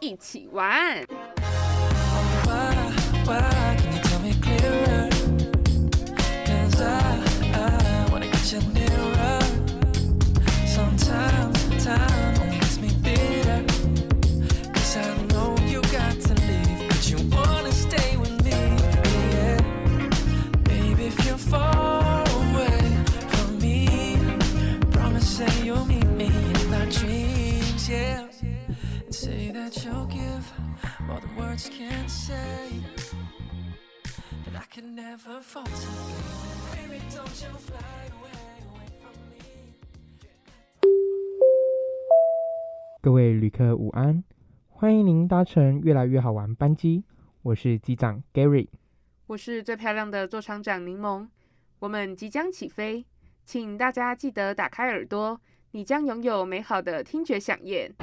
一起玩。Why why can you tell me you'll give more than words can say. And I can never falter. Baby, don't you fly away, away from me. 各位旅客午安，欢迎您搭乘越来越好玩班机，我是机长 Gary。我是最漂亮的座舱长柠檬，我们即将起飞，请大家记得打开耳朵，你将拥有美好的听觉响宴。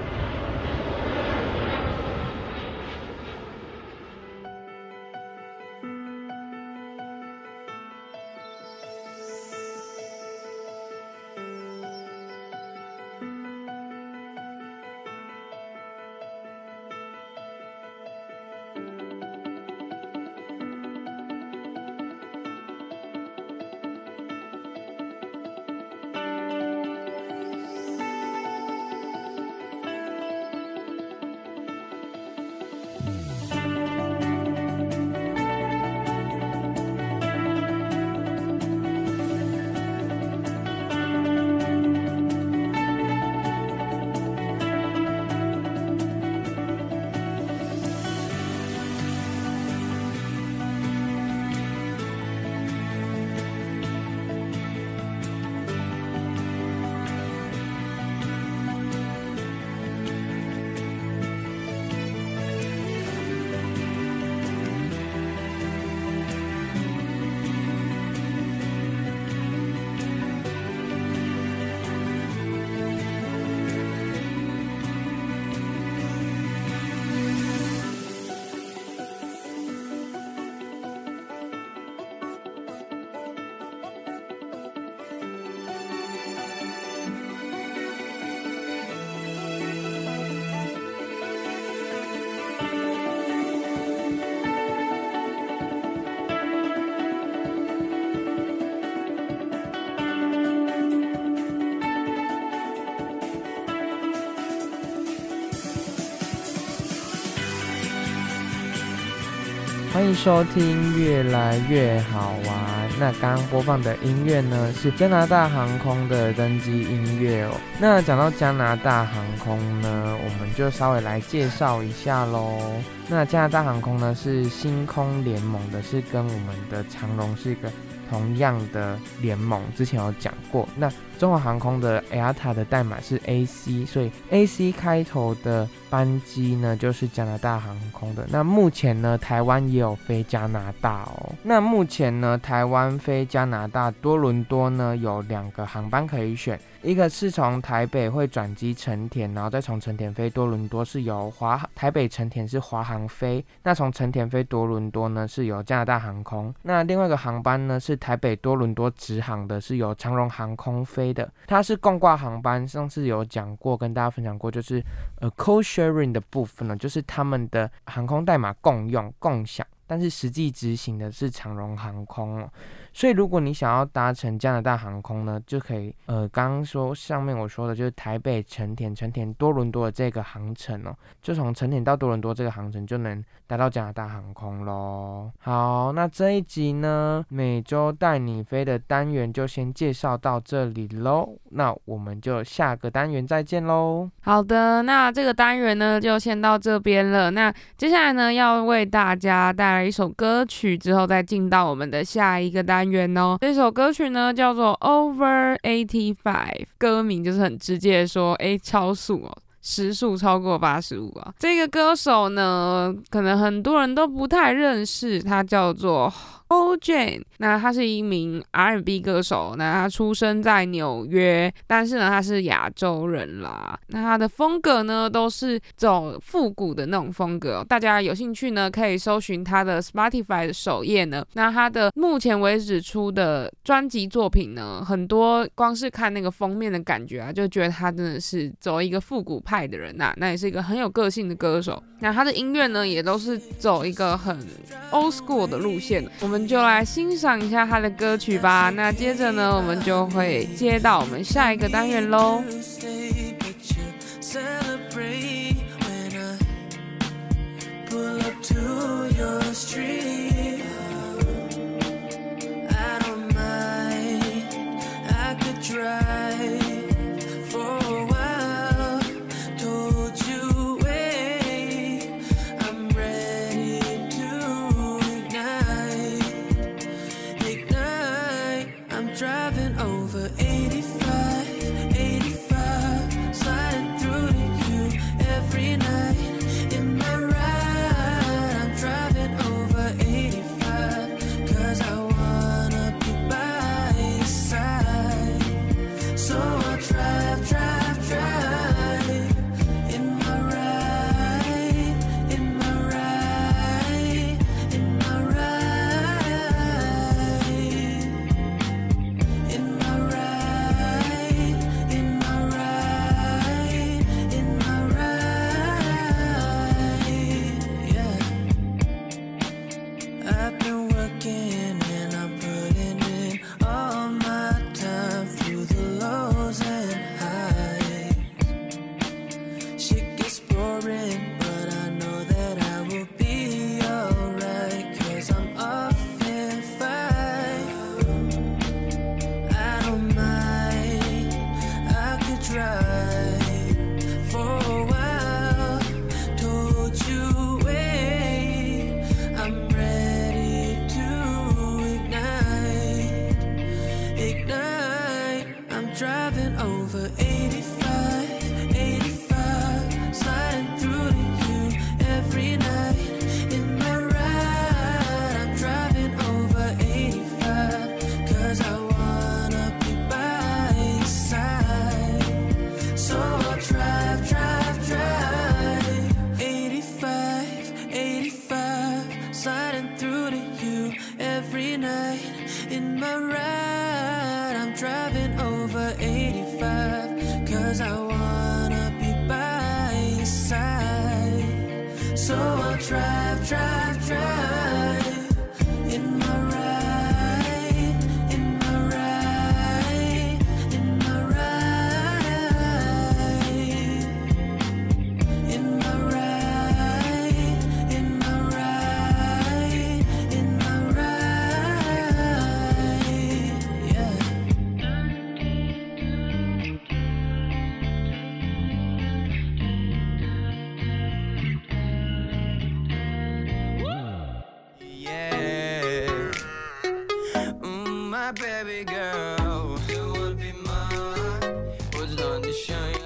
欢迎收听越来越好玩。那刚刚播放的音乐呢，是加拿大航空的登机音乐哦。那讲到加拿大航空呢，我们就稍微来介绍一下喽。那加拿大航空呢是星空联盟的，是跟我们的长荣是一个同样的联盟，之前有讲过。那中华航空的 AIATA 的代码是 AC，所以 AC 开头的班机呢就是加拿大航空的。那目前呢，台湾也有飞加拿大哦。那目前呢，台湾飞加拿大多伦多呢有两个航班可以选，一个是从台北会转机成田，然后再从成田飞多伦多，是由华台北成田是华航飞。那从成田飞多伦多呢是由加拿大航空。那另外一个航班呢是台北多伦多直航的，是由长荣航空飞的，它是共挂航班。上次有讲过，跟大家分享过，就是呃 co-sharing 的部分呢，就是他们的航空代码共用共享，但是实际执行的是长荣航空哦。所以如果你想要搭乘加拿大航空呢，就可以呃，刚刚说上面我说的就是台北成田、成田多伦多的这个航程哦，就从成田到多伦多这个航程就能达到加拿大航空喽。好，那这一集呢，每周带你飞的单元就先介绍到这里喽。那我们就下个单元再见喽。好的，那这个单元呢就先到这边了。那接下来呢要为大家带来一首歌曲，之后再进到我们的下一个单元哦。这首歌曲呢叫做 Over Eighty Five，歌名就是很直接的说，哎，超速哦。时速超过八十五啊。这个歌手呢，可能很多人都不太认识，他叫做 O Jane。那他是一名 R&B 歌手，那他出生在纽约，但是呢，他是亚洲人啦。那他的风格呢，都是走复古的那种风格。大家有兴趣呢，可以搜寻他的 Spotify 的首页呢。那他的目前为止出的专辑作品呢，很多光是看那个封面的感觉啊，就觉得他真的是走一个复古派派的人呐、那也是一个很有个性的歌手。那他的音乐呢，也都是走一个很 old school 的路线。我们就来欣赏一下他的歌曲吧。那接着呢，我们就会接到我们下一个单元喽。To your street.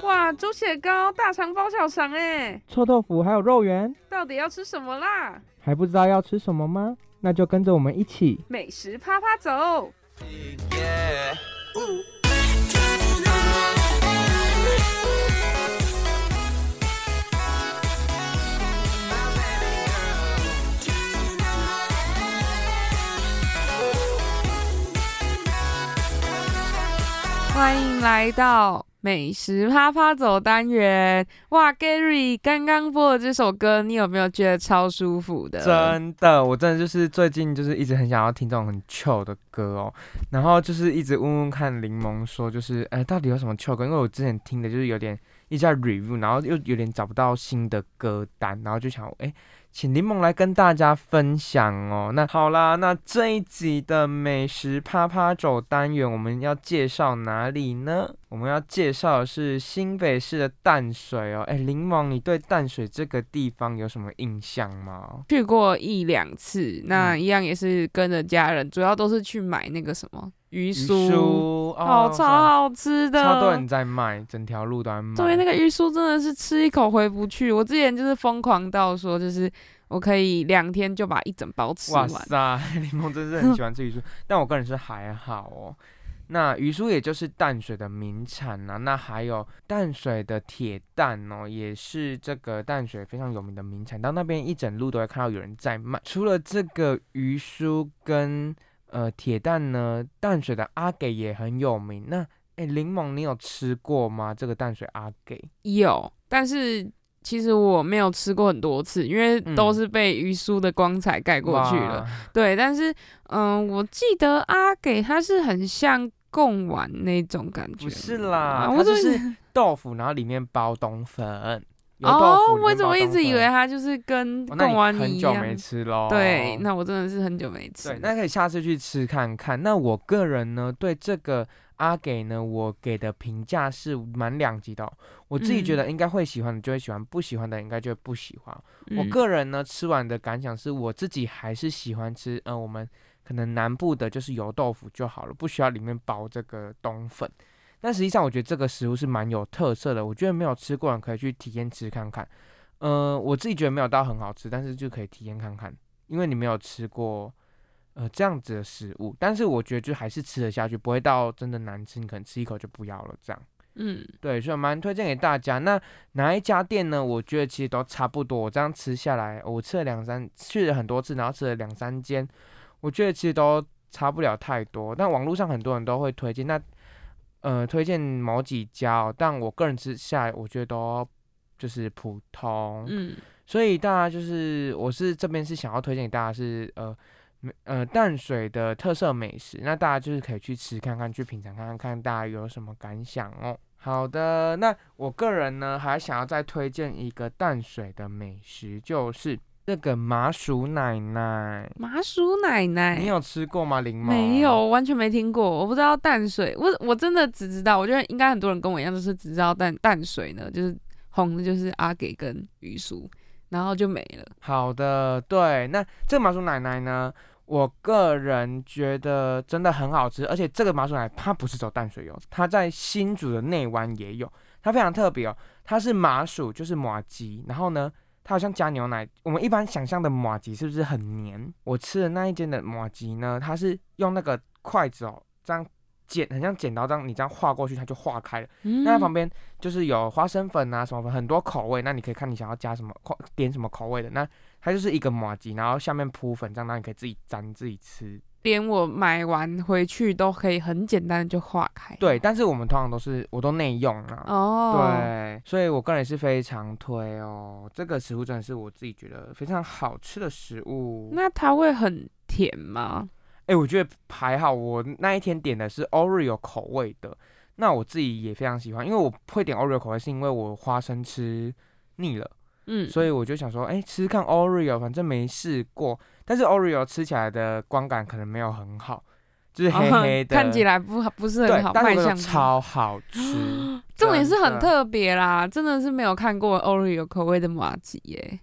哇，猪血糕、大肠包小肠哎，臭豆腐还有肉圆，到底要吃什么啦？还不知道要吃什么吗？那就跟着我们一起美食啪啪走。Yeah. 欢迎来到美食啪啪走单元。哇，Gary，刚刚播的这首歌，你有没有觉得超舒服的？真的，我真的就是最近就是一直很想要听这种很 chill 的歌哦，然后就是一直问问看柠檬说，就是哎、到底有什么 chill 歌？因为我之前听的就是有点一直在 review，然后又有点找不到新的歌单，然后就想哎、请柠檬来跟大家分享哦。那好啦，那这一集的美食啪啪走单元，我们要介绍哪里呢？我们要介绍的是新北市的淡水哦。哎，柠檬，你对淡水这个地方有什么印象吗？去过一两次，那嗯一样也是跟着家人，主要都是去买那个什么鱼鱼酥，酥好哦超好吃的，超多人在卖，整条路都在卖。对，那个鱼酥真的是吃一口回不去。我之前就是疯狂到说，就是我可以两天就把一整包吃完哇。塞，柠檬真是很喜欢吃鱼酥，但我个人是还好哦。那鱼酥也就是淡水的名产啊，那还有淡水的铁蛋哦，也是这个淡水非常有名的名产。到那边一整路都会看到有人在卖。除了这个鱼酥跟呃铁蛋呢，淡水的阿给也很有名。那哎，柠檬你有吃过吗？这个淡水阿给？有，但是其实我没有吃过很多次，因为都嗯是被鱼酥的光彩盖过去了。哇。对，但是嗯，我记得阿给它是很像贡丸那种感觉，不是啦，啊它就是豆腐，然后里面包冬粉。哦，我怎么一直以为它就是跟贡丸很久一样？没吃喽。对，那我真的是很久没吃对。，那可以下次去吃看看。那我个人呢，对这个阿给呢，我给的评价是蛮两极的哦、我自己觉嗯得应该会喜欢的就会喜欢，不喜欢的应该就会不喜欢。我嗯个人呢，吃完的感想是我自己还是喜欢吃，呃，我们可能南部的就是油豆腐就好了，不需要里面包这个冬粉。但实际上，我觉得这个食物是蛮有特色的，我觉得没有吃过的人可以去体验吃看看。呃，我自己觉得没有到很好吃，但是就可以体验看看，因为你没有吃过呃这样子的食物，但是我觉得就还是吃得下去，不会到真的难吃，你可能吃一口就不要了这样。嗯，对，所以蛮推荐给大家。那哪一家店呢？我觉得其实都差不多。我这样吃下来，我吃了两三，去了很多次，然后吃了两三间，我觉得其实都差不了太多。但网络上很多人都会推荐，那呃推荐某几家哦，但我个人吃下来，我觉得都就是普通。嗯，所以大家就是，我是这边是想要推荐给大家是呃美呃淡水的特色美食，那大家就是可以去吃看看，去品尝看看，看大家有什么感想哦。好的，那我个人呢还想要再推荐一个淡水的美食，就是这个麻薯奶奶。麻薯奶奶，你有吃过吗？林妈？没有，。完全没听过，我不知道淡水，我我真的只知道，我觉得应该很多人跟我一样，就是只知道淡淡水呢，就是红的就是阿给跟鱼酥，然后就没了。好的，对，那这个麻薯奶奶呢，我个人觉得真的很好吃，而且这个麻薯奶它不是走淡水油，它在新竹的内湾也有，它非常特别哦，它是麻薯，就是麻吉，然后呢，它好像加牛奶，我们一般想象的麻吉是不是很黏？我吃的那一间的麻吉呢，它是用那个筷子哦，这样剪，很像剪刀这样，你这样划过去，它就化开了。嗯那它旁边就是有花生粉啊什么粉，很多口味，那你可以看你想要加什么口点什么口味的。那它就是一个麻吉，然后下面铺粉，这样，那你可以自己沾自己吃。连我买完回去都可以很简单的就化开。对，但是我们通常都是我都内用啊。哦，，对，所以我个人是非常推哦，这个食物真的是我自己觉得非常好吃的食物。那它会很甜吗？哎、我觉得还好，我那一天点的是 Oreo 口味的，那我自己也非常喜欢，因为我会点 Oreo 口味，是因为我花生吃腻了。嗯，所以我就想说，哎、吃吃看 Oreo，反正没试过，但是 Oreo 吃起来的光感可能没有很好，就是黑黑的，哦看起来不不是很好，，但是我觉卖相超好吃。重点是很特别啦，真的是没有看过 Oreo 口味的麻吉耶。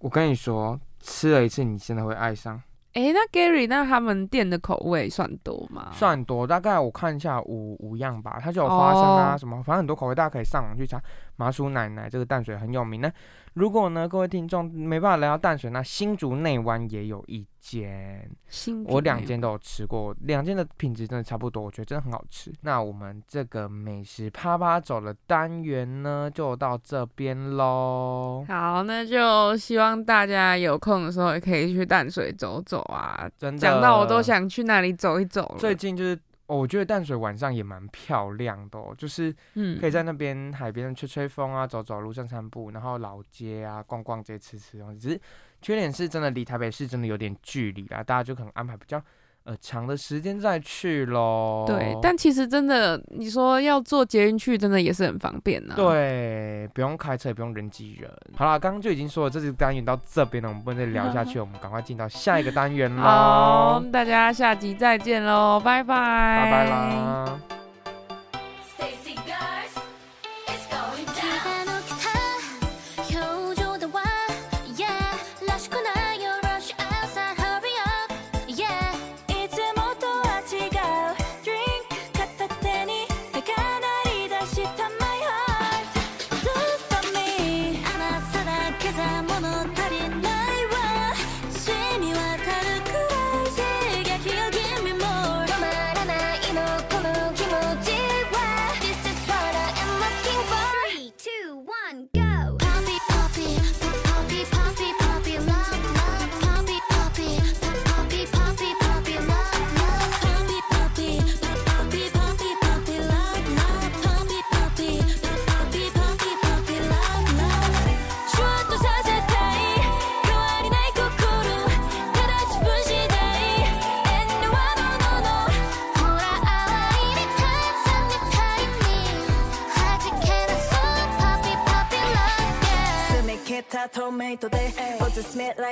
我跟你说，吃了一次你真的会爱上，诶，那 Gary，那他们店的口味算多吗？算多，大概我看一下五五样吧，它就有花生啊哦什么，反正很多口味，大家可以上网去查。麻薯奶奶这个淡水很有名。那如果呢，各位听众没办法来到淡水，那新竹内湾也有一间。新竹我两间都有吃过，两间的品质真的差不多，我觉得真的很好吃。那我们这个美食啪啪走的单元呢，就到这边喽。好，那就希望大家有空的时候也可以去淡水走走啊。真的讲到我都。想去那里走一走了。最近就是、哦我觉得淡水晚上也蛮漂亮的、哦，就是嗯可以在那边海边吹吹风啊，走走路散散步，然后老街啊逛逛街吃吃东西。只是缺点是真的离台北市真的有点距离啦，大家就可能安排比较呃长的时间再去喽。对，但其实真的，你说要坐捷运去，真的也是很方便呢、，对，不用开车，也不用人挤人。好啦，刚刚就已经说了，这次单元到这边了，我们不能再聊下去，我们赶快进到下一个单元喽好，，大家下集再见喽，拜拜，拜拜啦。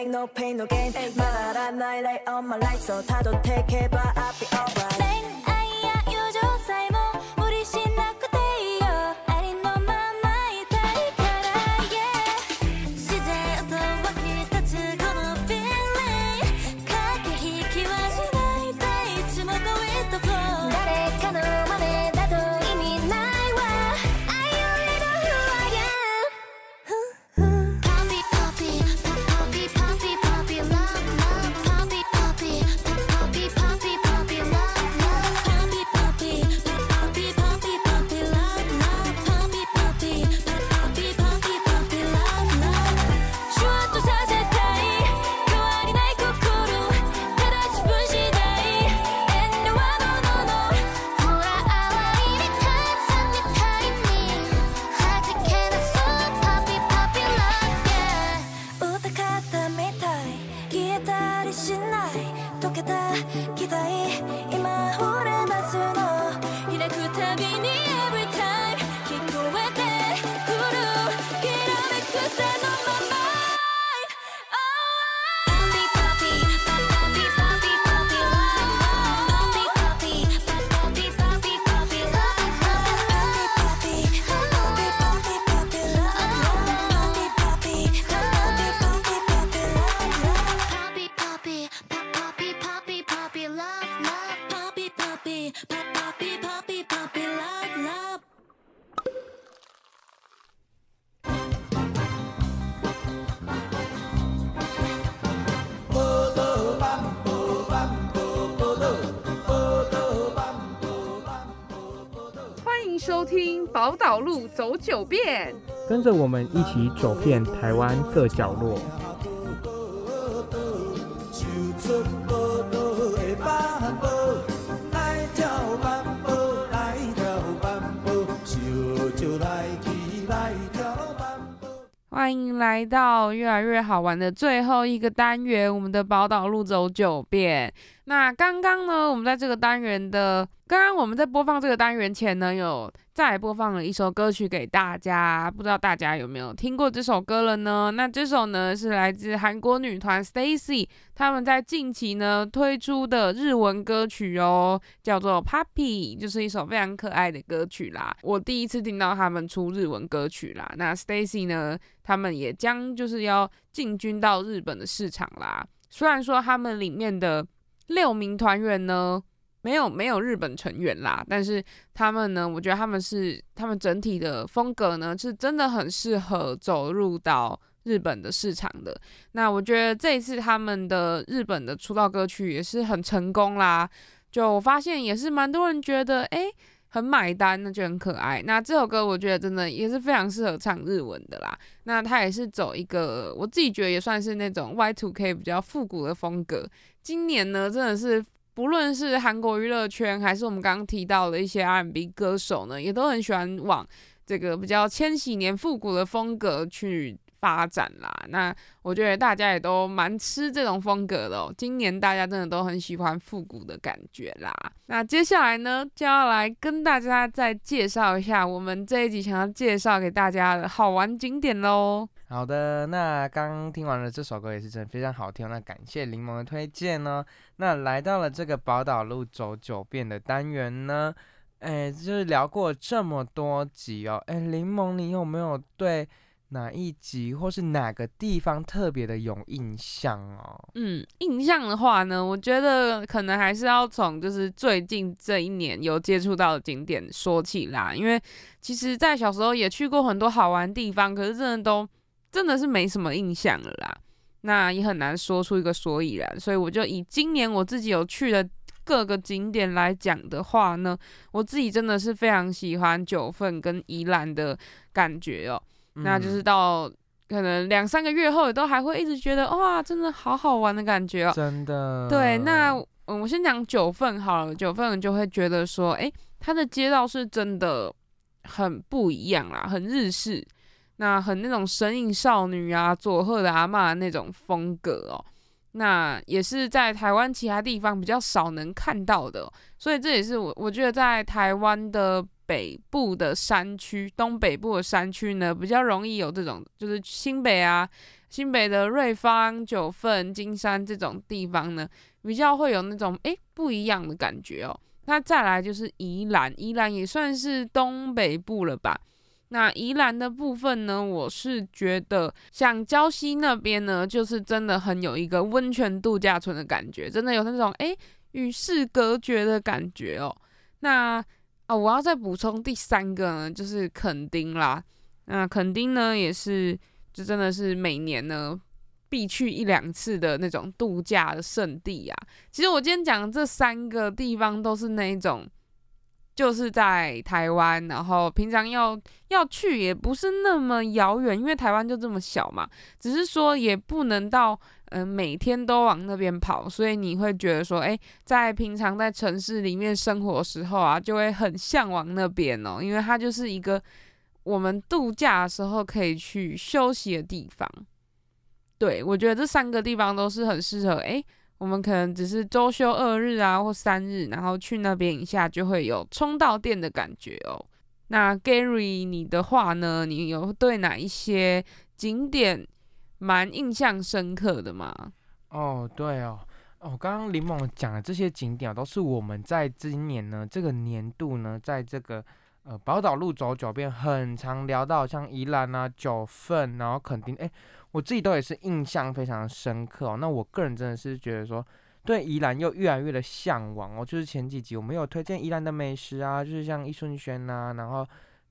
like no pain no gain 말하라 나의 light on my life so 다도 택해봐 走九遍。跟着我们一起走遍台湾各角落。欢迎来到越来越好玩的最后一个单元，我们的宝岛路走九遍。那刚刚呢，我们在这个单元的，刚刚我们在播放这个单元前呢，有再播放了一首歌曲给大家，不知道大家有没有听过这首歌了呢？那这首呢是来自韩国女团 Stacy 他们在近期呢推出的日文歌曲哦，叫做 Puppy，就是一首非常可爱的歌曲啦。我第一次听到他们出日文歌曲啦。那 Stacy 呢，他们也将就是要进军到日本的市场啦。虽然说他们里面的六名团员呢，没有没有日本成员啦，但是他们呢，我觉得他们是他们整体的风格呢，是真的很适合走入到日本的市场的。那我觉得这一次他们的日本的出道歌曲也是很成功啦，就我发现也是蛮多人觉得诶很买单，那就很可爱。那这首歌我觉得真的也是非常适合唱日文的啦。那它也是走一个我自己觉得也算是那种 Y2K 比较复古的风格。今年呢，真的是不论是韩国娱乐圈，还是我们刚刚提到的一些 R&B 歌手呢，也都很喜欢往这个比较千禧年复古的风格去发展啦。那我觉得大家也都蛮吃这种风格的哦。今年大家真的都很喜欢复古的感觉啦。那接下来呢，就要来跟大家再介绍一下我们这一集想要介绍给大家的好玩景点喽。好的，那刚听完了这首歌也是真的非常好听，那感谢柠檬的推荐呢。那来到了这个宝岛路走九遍的单元呢，哎，就是聊过这么多集哦，哎，柠檬你有没有对哪一集或是哪个地方特别的有印象哦？嗯，印象的话呢，我觉得可能还是要从就是最近这一年有接触到的景点说起啦，因为其实，在小时候也去过很多好玩地方，可是真的都真的是没什么印象了啦。那也很难说出一个所以然，所以我就以今年我自己有去的各个景点来讲的话呢，我自己真的是非常喜欢九份跟宜兰的感觉哦。那就是嗯到可能两三个月后，也都还会一直觉得哇，真的好好玩的感觉哦。真的对，那嗯，我先讲九份好了，九份就会觉得说，诶，它的街道是真的很不一样啦，很日式，那很那种神隐少女啊、佐贺的阿嬷那种风格哦。那也是在台湾其他地方比较少能看到的哦、所以这也是我我觉得在台湾的北部的山区、东北部的山区呢，比较容易有这种，就是新北啊、新北的瑞芳、九份、金山这种地方呢，比较会有那种诶不一样的感觉哦。那再来就是宜兰，宜兰也算是东北部了吧。那宜兰的部分呢，我是觉得像礁溪那边呢，就是真的很有一个温泉度假村的感觉，真的有那种诶与世隔绝的感觉哦。那啊，我要再补充第三个呢，就是垦丁啦。那垦丁呢，也是就真的是每年呢必去一两次的那种度假的圣地啊。其实我今天讲的这三个地方都是那一种，就是在台湾，然后平常要要去也不是那么遥远，因为台湾就这么小嘛。只是说也不能到嗯、每天都往那边跑，所以你会觉得说，诶，在平常在城市里面生活的时候啊，就会很向往那边哦，因为它就是一个我们度假的时候可以去休息的地方。对我觉得这三个地方都是很适合，诶，我们可能只是周休二日啊或三日，然后去那边一下就会有充到电的感觉哦。那 Gary，你的话呢？你有对哪一些景点蛮印象深刻的吗？哦，对哦，哦，刚刚林猛讲的这些景点都是我们在今年呢这个年度呢，在这个呃宝岛路走九遍很常聊到，像宜兰啊、九份，然后垦丁，哎，我自己都也是印象非常深刻哦。那我个人真的是觉得说，对宜兰又越来越的向往哦。就是前几集我们有推荐宜兰的美食啊，就是像一顺轩呐，然后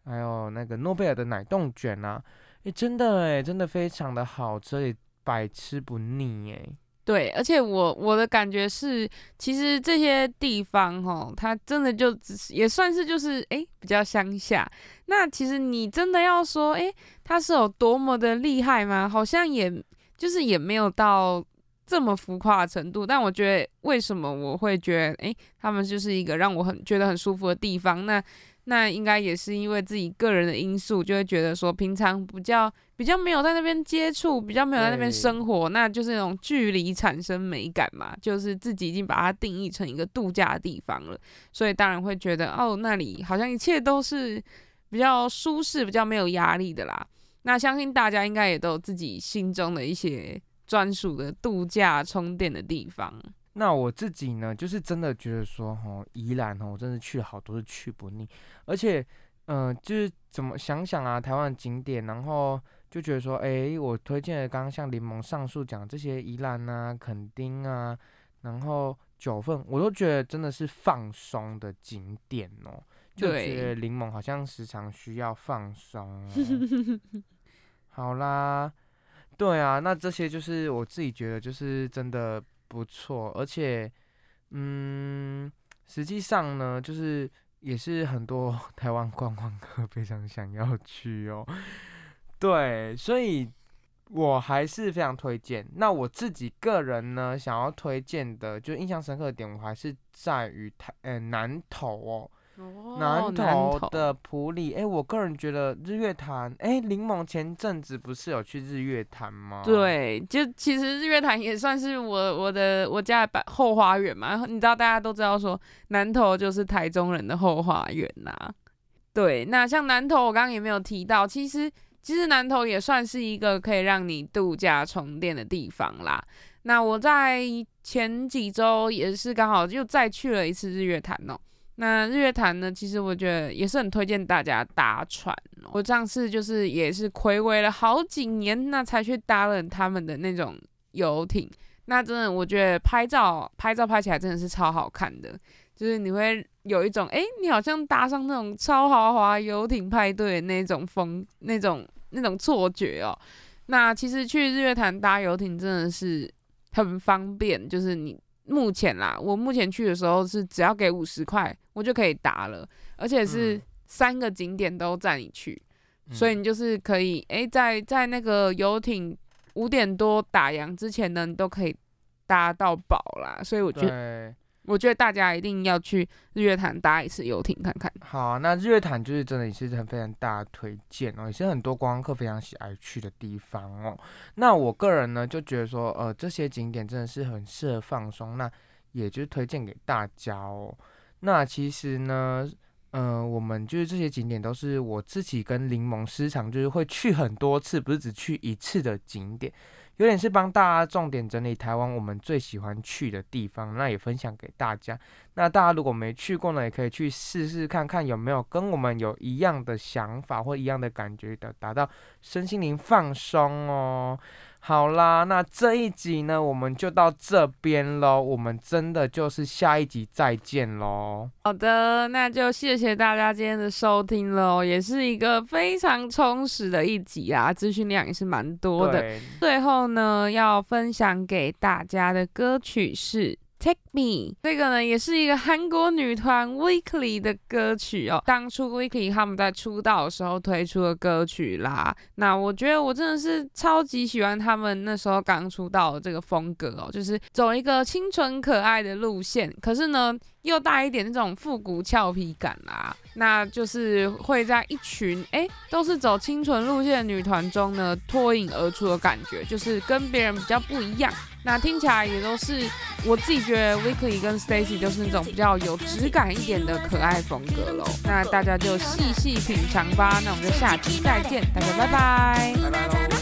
还有那个诺贝尔的奶冻卷啊，哎，真的哎，真的非常的好吃，也百吃不腻哎。对，而且我我的感觉是，其实这些地方哈，它真的就只是也算是就是诶比较乡下。那其实你真的要说诶，它是有多么的厉害吗？好像也就是也没有到这么浮夸的程度。但我觉得为什么我会觉得诶，他们就是一个让我很觉得很舒服的地方？那那应该也是因为自己个人的因素，就会觉得说平常比较比较没有在那边接触，比较没有在那边生活，那就是那种距离产生美感嘛，就是自己已经把它定义成一个度假的地方了，所以当然会觉得哦，那里好像一切都是比较舒适、比较没有压力的啦。那相信大家应该也都有自己心中的一些专属的度假充电的地方。那我自己呢，就是真的觉得说，哦，宜兰哦，我真的去了好多次，去不腻。而且，嗯、就是怎么想想啊，台湾的景点，然后就觉得说，诶，我推荐的刚刚像柠檬上述讲这些宜兰啊、垦丁啊，然后九份，我都觉得真的是放松的景点哦。就对觉得柠檬好像时常需要放松、哦。好啦，对啊，那这些就是我自己觉得就是真的不错，而且，嗯，实际上呢，就是也是很多 台湾观光客非常想要去哦。对，所以我还是非常推荐。那我自己个人呢，想要推荐的，就印象深刻的点，我还是在于台呃南投哦。哦南南投的普里，哎、我个人觉得日月潭，哎、柠檬前阵子不是有去日月潭吗？，对，就其实日月潭也算是我我的我家的百后花园嘛。你知道大家都知道说南投就是台中人的后花园呐、对，那像南投，我刚刚也没有提到，其实其实南投也算是一个可以让你度假充电的地方啦。那我在前几周也是刚好又再去了一次日月潭哦。那日月潭呢，其实我觉得也是很推荐大家搭船哦。我上次就是也是暌违了好几年，那才去搭了他们的那种游艇。那真的，我觉得拍照拍照拍起来真的是超好看的，就是你会有一种哎、诶你好像搭上那种超豪华游艇派对的那种风，那种那种错觉哦。那其实去日月潭搭游艇真的是很方便，就是你目前啦，我目前去的时候是只要给五十块，我就可以搭了，而且是嗯三个景点都载你去，所以你就是可以诶，在在那个游艇五点多打烊之前呢，你都可以搭到饱啦。所以我觉得，对，我觉得大家一定要去日月潭搭一次游艇看看。好、那日月潭就是真的也是很非常大的推荐哦，也是很多观光客非常喜爱去的地方哦。那我个人呢就觉得说，呃，这些景点真的是很适合放松，那也就是推荐给大家哦。那其实呢，嗯、我们就是这些景点都是我自己跟柠檬时常就是会去很多次，不是只去一次的景点。有点是帮大家重点整理台湾我们最喜欢去的地方，那也分享给大家。那大家如果没去过呢，也可以去试试看看有没有跟我们有一样的想法或一样的感觉的，达到身心灵放松哦。好啦，那这一集呢，我们就到这边喽。我们真的就是下一集再见喽。好的，那就谢谢大家今天的收听喽，也是一个非常充实的一集啊，资讯量也是蛮多的。最后呢，要分享给大家的歌曲是。Take Me 这个呢，也是一个韩国女团 Weekly 的歌曲哦。当初 Weekly 他们在出道的时候推出的歌曲啦。那我觉得我真的是超级喜欢他们那时候刚出道的这个风格哦，就是走一个清纯可爱的路线，可是呢又带一点那种复古俏皮感啦。那就是会在一群哎都是走清纯路线的女团中呢脱颖而出的感觉，就是跟别人比较不一样。那听起来也都是我自己觉得 Weekly 跟 Stacy 就是那种比较有质感一点的可爱风格喽。那大家就细细品尝吧。那我们就下期再见，大家拜拜。拜拜喽。